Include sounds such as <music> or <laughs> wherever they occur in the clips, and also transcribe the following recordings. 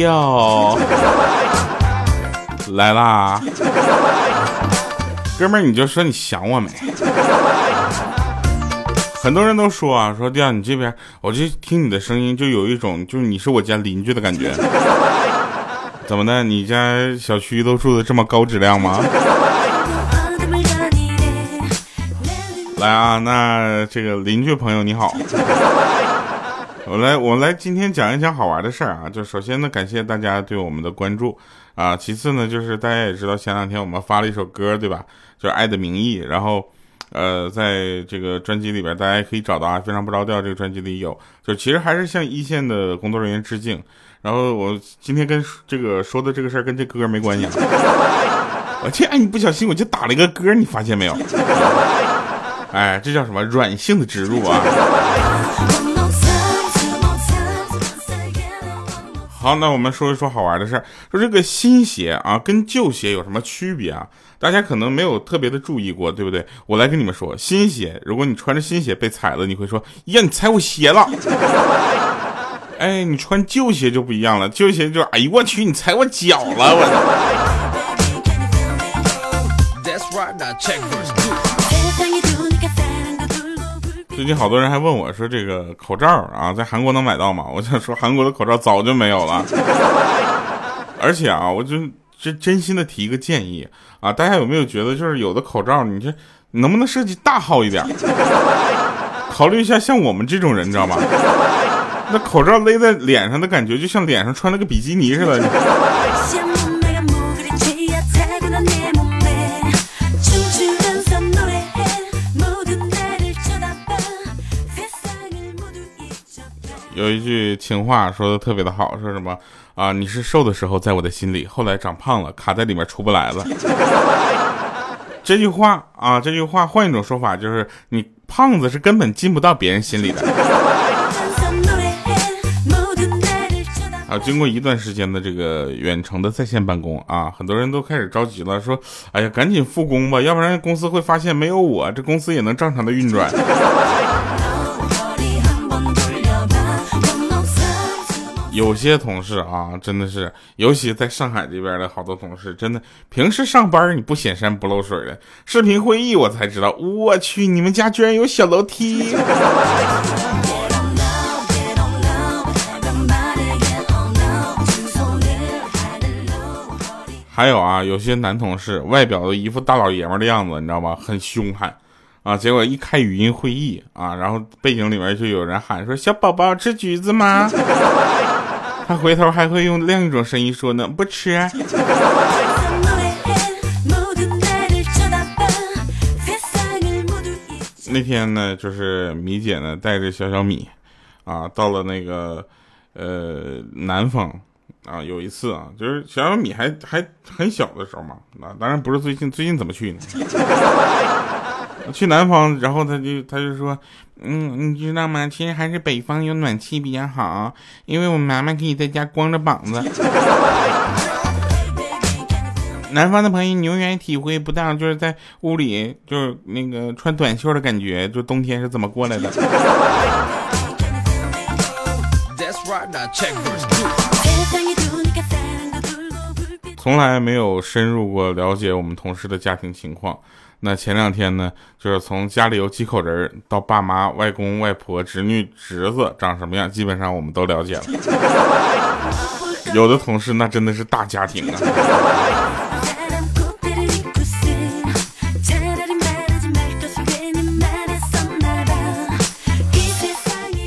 哟，来啦，哥们儿，你就说你想我没？很多人都说啊，说弟你这边，我就听你的声音，就有一种就是你是我家邻居的感觉。怎么的？你家小区都住的这么高质量吗？来啊，那这个邻居朋友你好，<laughs> 我来我来今天讲一讲好玩的事儿啊。就首先呢，感谢大家对我们的关注啊。其次呢，就是大家也知道前两天我们发了一首歌，对吧？就是《爱的名义》，然后。呃，在这个专辑里边，大家可以找到啊，非常不着调。这个专辑里有，就其实还是向一线的工作人员致敬。然后我今天跟这个说的这个事儿跟这歌没关系。<laughs> 我这哎，你不小心我就打了一个歌，你发现没有？<laughs> 哎，这叫什么软性的植入啊？好，那我们说一说好玩的事儿。说这个新鞋啊，跟旧鞋有什么区别啊？大家可能没有特别的注意过，对不对？我来跟你们说，新鞋，如果你穿着新鞋被踩了，你会说呀，你踩我鞋了。<laughs> 哎，你穿旧鞋就不一样了，旧鞋就哎呦我去，你踩我脚了 <laughs> 我。最近好多人还问我说：“这个口罩啊，在韩国能买到吗？”我想说，韩国的口罩早就没有了。而且啊，我就真真心的提一个建议啊，大家有没有觉得，就是有的口罩，你这能不能设计大号一点？考虑一下，像我们这种人，你知道吗？那口罩勒在脸上的感觉，就像脸上穿了个比基尼似的。有一句情话说的特别的好，说什么啊？你是瘦的时候在我的心里，后来长胖了，卡在里面出不来了。<laughs> 这句话啊，这句话换一种说法就是，你胖子是根本进不到别人心里的。<laughs> 啊，经过一段时间的这个远程的在线办公啊，很多人都开始着急了，说，哎呀，赶紧复工吧，要不然公司会发现没有我，这公司也能正常的运转。有些同事啊，真的是，尤其在上海这边的好多同事，真的平时上班你不显山不露水的，视频会议我才知道，我去，你们家居然有小楼梯。还有啊，有些男同事外表的一副大老爷们的样子，你知道吗？很凶悍啊，结果一开语音会议啊，然后背景里面就有人喊说：“小宝宝吃橘子吗？”他回头还会用另一种声音说呢，不吃。那天呢，就是米姐呢带着小小米，啊，到了那个呃南方啊，有一次啊，就是小小米还还很小的时候嘛，啊，当然不是最近，最近怎么去呢？去南方，然后他就他就说，嗯，你知道吗？其实还是北方有暖气比较好，因为我妈妈可以在家光着膀子。南方的朋友，你永远体会不到，就是在屋里就是那个穿短袖的感觉，就冬天是怎么过来的。从来没有深入过了解我们同事的家庭情况。那前两天呢，就是从家里有几口人到爸妈、外公外婆、侄女、侄子长什么样，基本上我们都了解了。有的同事那真的是大家庭啊。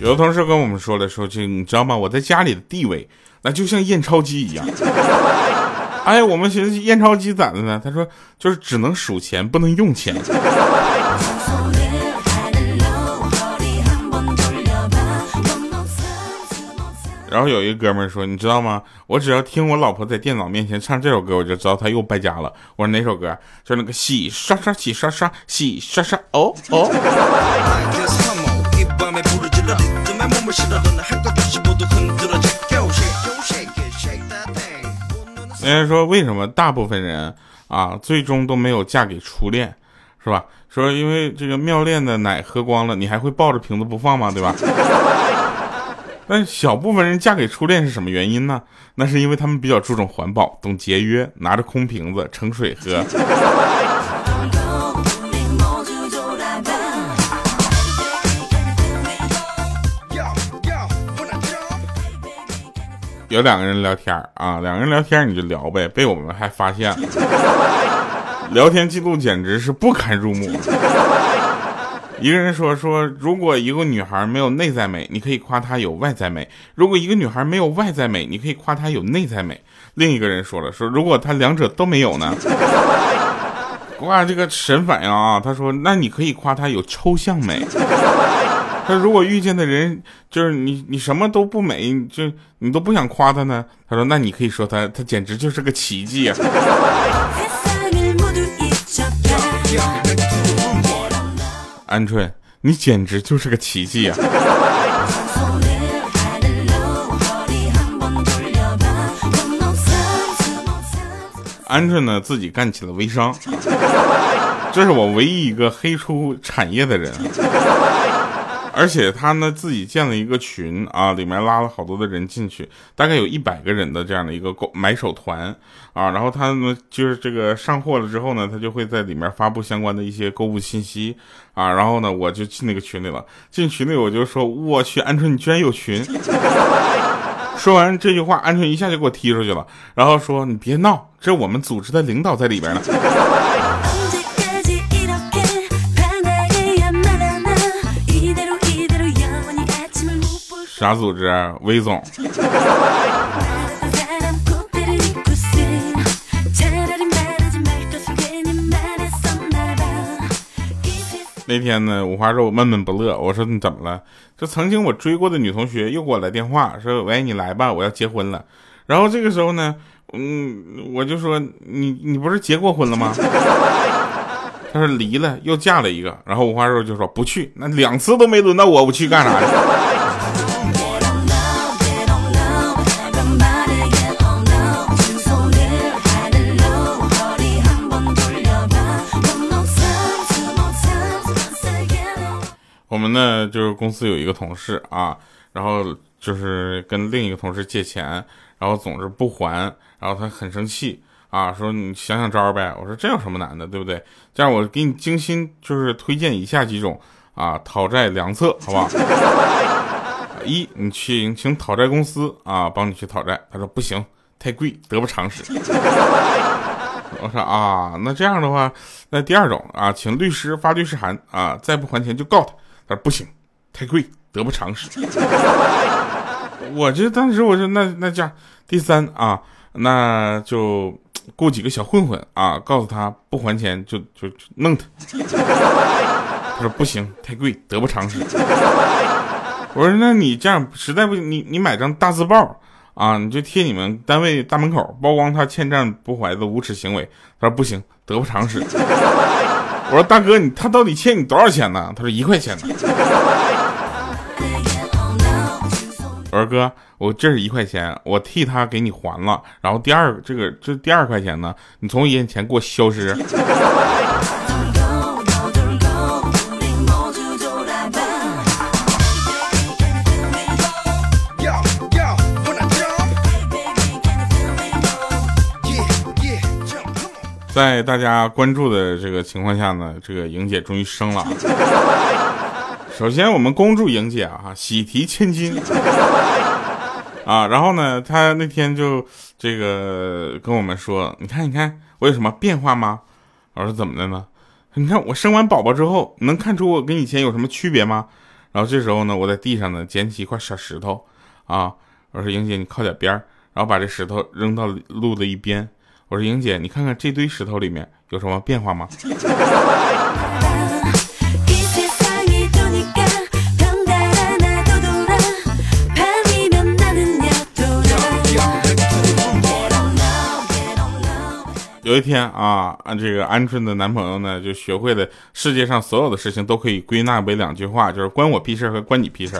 有的同事跟我们说了，说这你知道吗？我在家里的地位，那就像验钞机一样。哎，我们寻思验钞机咋的呢？他说就是只能数钱，不能用钱。<laughs> 然后有一个哥们说，你知道吗？我只要听我老婆在电脑面前唱这首歌，我就知道她又败家了。我说哪首歌？就是那个洗刷刷，洗刷刷，洗刷刷。哦哦。人家说为什么大部分人啊最终都没有嫁给初恋，是吧？说因为这个妙恋的奶喝光了，你还会抱着瓶子不放吗？对吧？<laughs> 那小部分人嫁给初恋是什么原因呢？那是因为他们比较注重环保，懂节约，拿着空瓶子盛水喝。有两个人聊天啊，两个人聊天你就聊呗，被我们还发现了，<laughs> 聊天记录简直是不堪入目。一个人说说，如果一个女孩没有内在美，你可以夸她有外在美；如果一个女孩没有外在美，你可以夸她有内在美。另一个人说了说，如果她两者都没有呢？<laughs> 哇，这个神反应啊！他说，那你可以夸她有抽象美。他如果遇见的人就是你，你什么都不美，就你都不想夸他呢？他说，那你可以说他，他简直就是个奇迹啊！鹌鹑，你简直就是个奇迹啊！鹌鹑呢，自己干起了微商，这是我唯一一个黑出产业的人。而且他呢自己建了一个群啊，里面拉了好多的人进去，大概有一百个人的这样的一个购买手团啊。然后他呢就是这个上货了之后呢，他就会在里面发布相关的一些购物信息啊。然后呢我就进那个群里了，进群里我就说我去，鹌鹑你居然有群！<laughs> 说完这句话，鹌鹑一下就给我踢出去了，然后说你别闹，这我们组织的领导在里边呢。<laughs> 啥组织？魏总。那天呢，五花肉闷闷不乐。我说你怎么了？这曾经我追过的女同学又给我来电话，说喂，你来吧，我要结婚了。然后这个时候呢，嗯，我就说你你不是结过婚了吗？他说离了，又嫁了一个。然后五花肉就说不去，那两次都没轮到我，我去干啥去？那，就是公司有一个同事啊，然后就是跟另一个同事借钱，然后总是不还，然后他很生气啊，说你想想招呗。我说这有什么难的，对不对？这样我给你精心就是推荐以下几种啊讨债良策，好不好？<laughs> 一，你去请讨债公司啊帮你去讨债。他说不行，太贵，得不偿失。<laughs> 我说啊，那这样的话，那第二种啊，请律师发律师函啊，再不还钱就告他。他说不行，太贵，得不偿失。<laughs> 我这当时我说那那这样，第三啊，那就雇几个小混混啊，告诉他不还钱就就弄他。他说不行，太贵，得不偿失。我说那你这样实在不行，你你买张大字报啊，你就贴你们单位大门口，曝光他欠债不还的无耻行为。他说不行，得不偿失。我说大哥，你他到底欠你多少钱呢？他说一块钱呢。我说哥，我这是一块钱，我替他给你还了。然后第二这个这第二块钱呢，你从眼前给我消失。在大家关注的这个情况下呢，这个莹姐终于生了。<laughs> 首先，我们恭祝莹姐啊，喜提千金啊！然后呢，她那天就这个跟我们说：“你看，你看，我有什么变化吗？”我说：“怎么的呢？你看我生完宝宝之后，能看出我跟以前有什么区别吗？”然后这时候呢，我在地上呢捡起一块小石头啊，我说：“莹姐，你靠点边儿，然后把这石头扔到路的一边。”我说莹姐，你看看这堆石头里面有什么变化吗？有一天啊，这个鹌鹑的男朋友呢，就学会了世界上所有的事情都可以归纳为两句话，就是关我屁事和关你屁事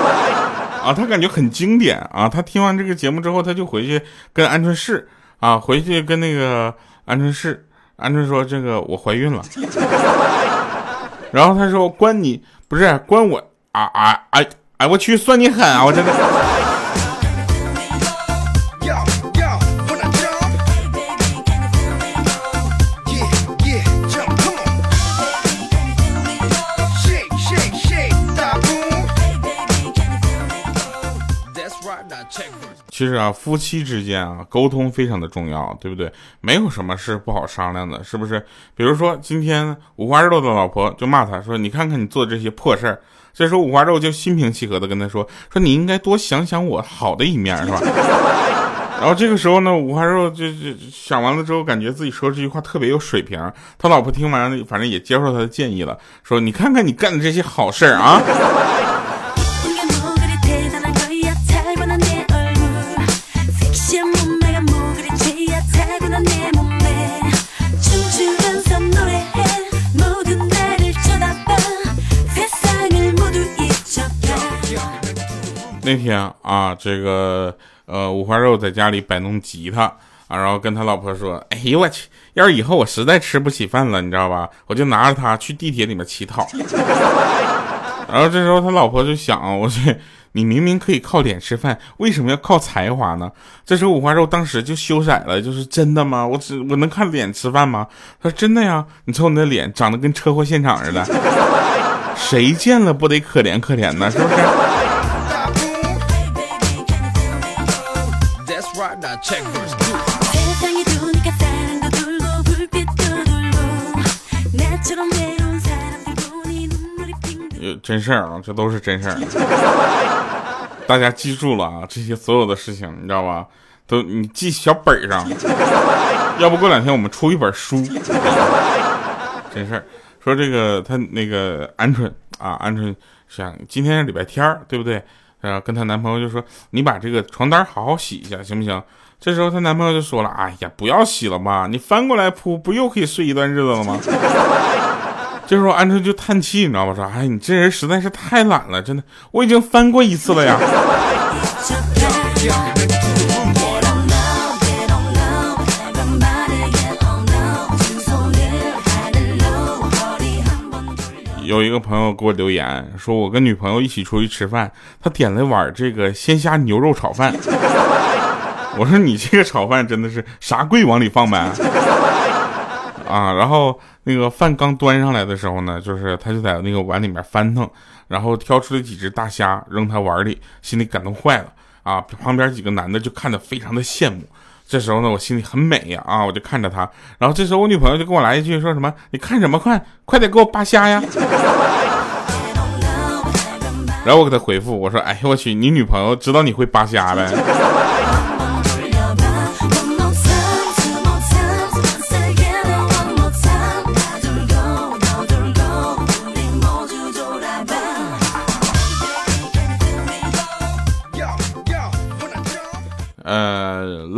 <laughs> 啊，他感觉很经典啊。他听完这个节目之后，他就回去跟鹌鹑试。啊，回去跟那个鹌鹑试，鹌鹑说这个我怀孕了，<laughs> 然后他说关你不是关我啊啊啊哎，我去，算你狠啊！我真的。其实啊，夫妻之间啊，沟通非常的重要，对不对？没有什么是不好商量的，是不是？比如说今天五花肉的老婆就骂他说：“你看看你做这些破事儿。”这时候五花肉就心平气和的跟他说：“说你应该多想想我好的一面，是吧？”然后这个时候呢，五花肉就就想完了之后，感觉自己说这句话特别有水平。他老婆听完，反正也接受他的建议了，说：“你看看你干的这些好事儿啊。”那天啊，这个呃五花肉在家里摆弄吉他啊，然后跟他老婆说：“哎呦我去，要是以后我实在吃不起饭了，你知道吧？我就拿着它去地铁里面乞讨。”然后这时候他老婆就想：“我去，你明明可以靠脸吃饭，为什么要靠才华呢？”这时候五花肉当时就羞涩了，就是真的吗？我只我能看脸吃饭吗？他说：“真的呀，你瞅你的脸长得跟车祸现场似的，谁见了不得可怜可怜呢？是不是？”真事儿啊，这都是真事儿。大家记住了啊，这些所有的事情，你知道吧？都你记小本上，要不过两天我们出一本书。真事儿，说这个他那个鹌鹑啊，鹌鹑想今天是礼拜天对不对？然后跟她男朋友就说：“你把这个床单好好洗一下，行不行？”这时候她男朋友就说了：“哎呀，不要洗了吧，你翻过来铺，不又可以睡一段日子了吗？” <laughs> 这时候鹌鹑就叹气，你知道吧？说：“哎，你这人实在是太懒了，真的，我已经翻过一次了呀。” <laughs> 有一个朋友给我留言说，我跟女朋友一起出去吃饭，他点了碗这个鲜虾牛肉炒饭。<laughs> 我说你这个炒饭真的是啥贵往里放呗。啊，然后那个饭刚端上来的时候呢，就是他就在那个碗里面翻腾，然后挑出了几只大虾扔他碗里，心里感动坏了啊。旁边几个男的就看得非常的羡慕。这时候呢，我心里很美呀，啊，我就看着他，然后这时候我女朋友就跟我来一句，说什么？你看什么看？快点给我扒虾呀！然后我给他回复，我说，哎呦我去，你女朋友知道你会扒虾呗？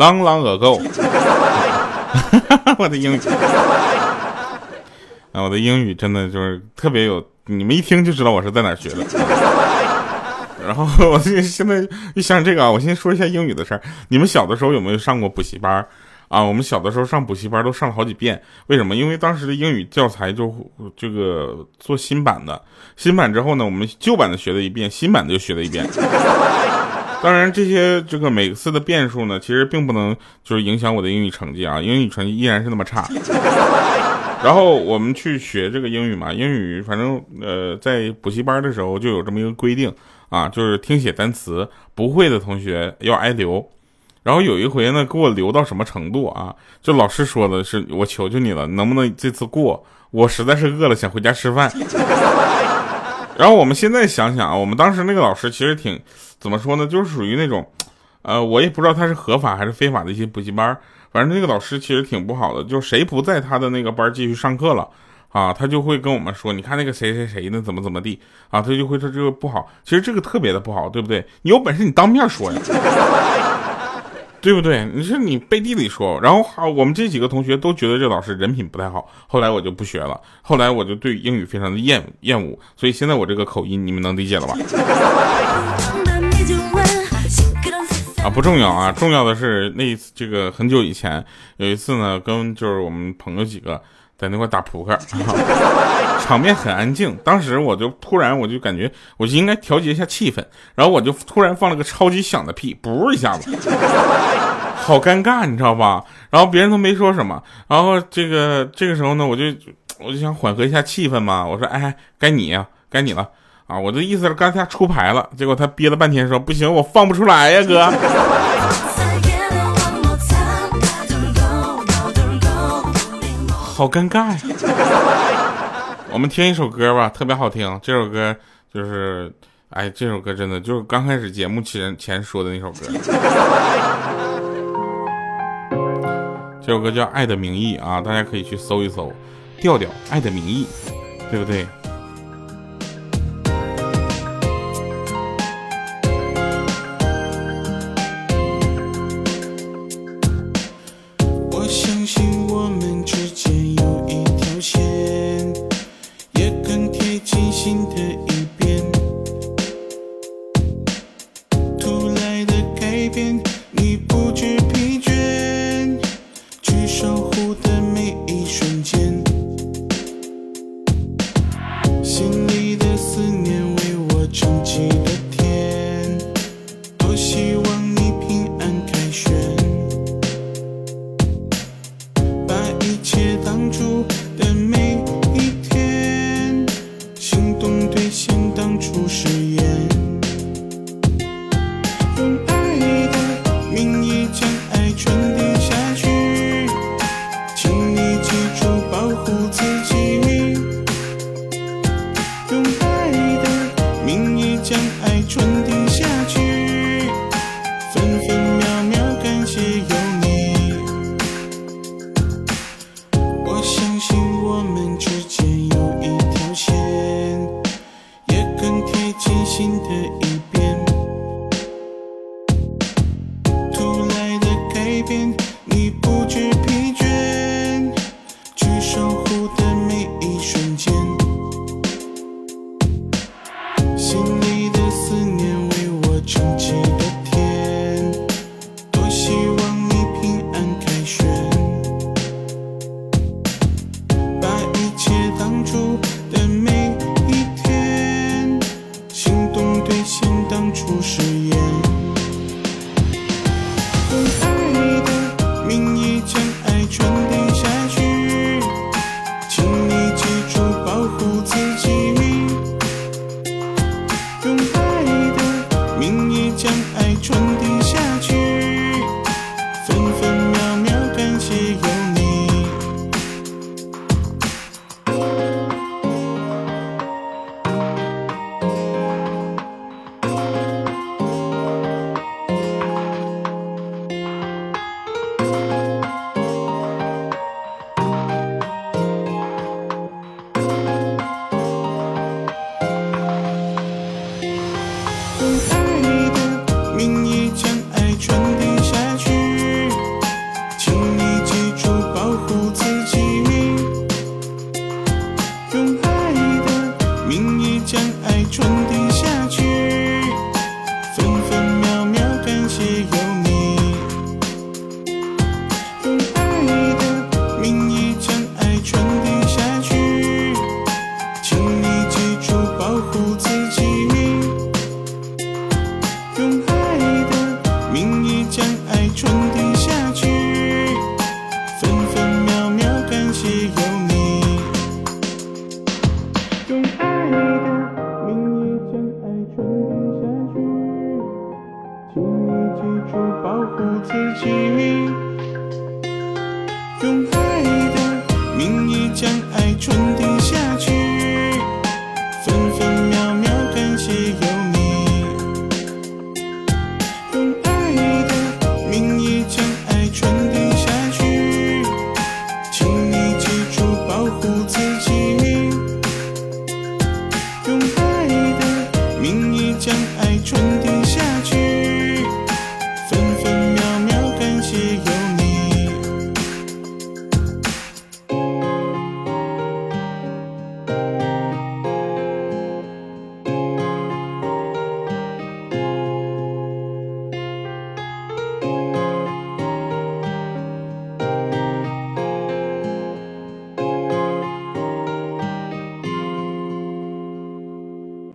朗朗恶够，<laughs> 我的英语，啊，我的英语真的就是特别有，你们一听就知道我是在哪学的。然后 <laughs> 我现在一想这个啊，我先说一下英语的事儿。你们小的时候有没有上过补习班啊？我们小的时候上补习班都上了好几遍，为什么？因为当时的英语教材就这个做新版的，新版之后呢，我们旧版的学了一遍，新版的又学了一遍。<laughs> 当然，这些这个每次的变数呢，其实并不能就是影响我的英语成绩啊，英语成绩依然是那么差。<laughs> 然后我们去学这个英语嘛，英语反正呃在补习班的时候就有这么一个规定啊，就是听写单词不会的同学要挨留。然后有一回呢，给我留到什么程度啊？就老师说的是，我求求你了，能不能这次过？我实在是饿了，想回家吃饭。<laughs> 然后我们现在想想啊，我们当时那个老师其实挺怎么说呢，就是属于那种，呃，我也不知道他是合法还是非法的一些补习班，反正那个老师其实挺不好的，就谁不在他的那个班继续上课了啊，他就会跟我们说，你看那个谁谁谁呢，怎么怎么地啊，他就会说这个不好，其实这个特别的不好，对不对？你有本事你当面说呀。<laughs> 对不对？你说你背地里说，然后好，我们这几个同学都觉得这老师人品不太好。后来我就不学了，后来我就对英语非常的厌厌恶，所以现在我这个口音你们能理解了吧？<laughs> 啊，不重要啊，重要的是那一次这个很久以前有一次呢，跟就是我们朋友几个在那块打扑克，<laughs> 场面很安静。当时我就突然我就感觉我就应该调节一下气氛，然后我就突然放了个超级响的屁，噗一下子，<laughs> 好尴尬，你知道吧？然后别人都没说什么，然后这个这个时候呢，我就我就想缓和一下气氛嘛，我说哎，该你呀，该你了。啊，我的意思是刚才出牌了，结果他憋了半天说不行，我放不出来呀，哥。好尴尬呀。我们听一首歌吧，特别好听。这首歌就是，哎，这首歌真的就是刚开始节目前前说的那首歌。这首歌叫《爱的名义》啊，大家可以去搜一搜，调调《爱的名义》，对不对？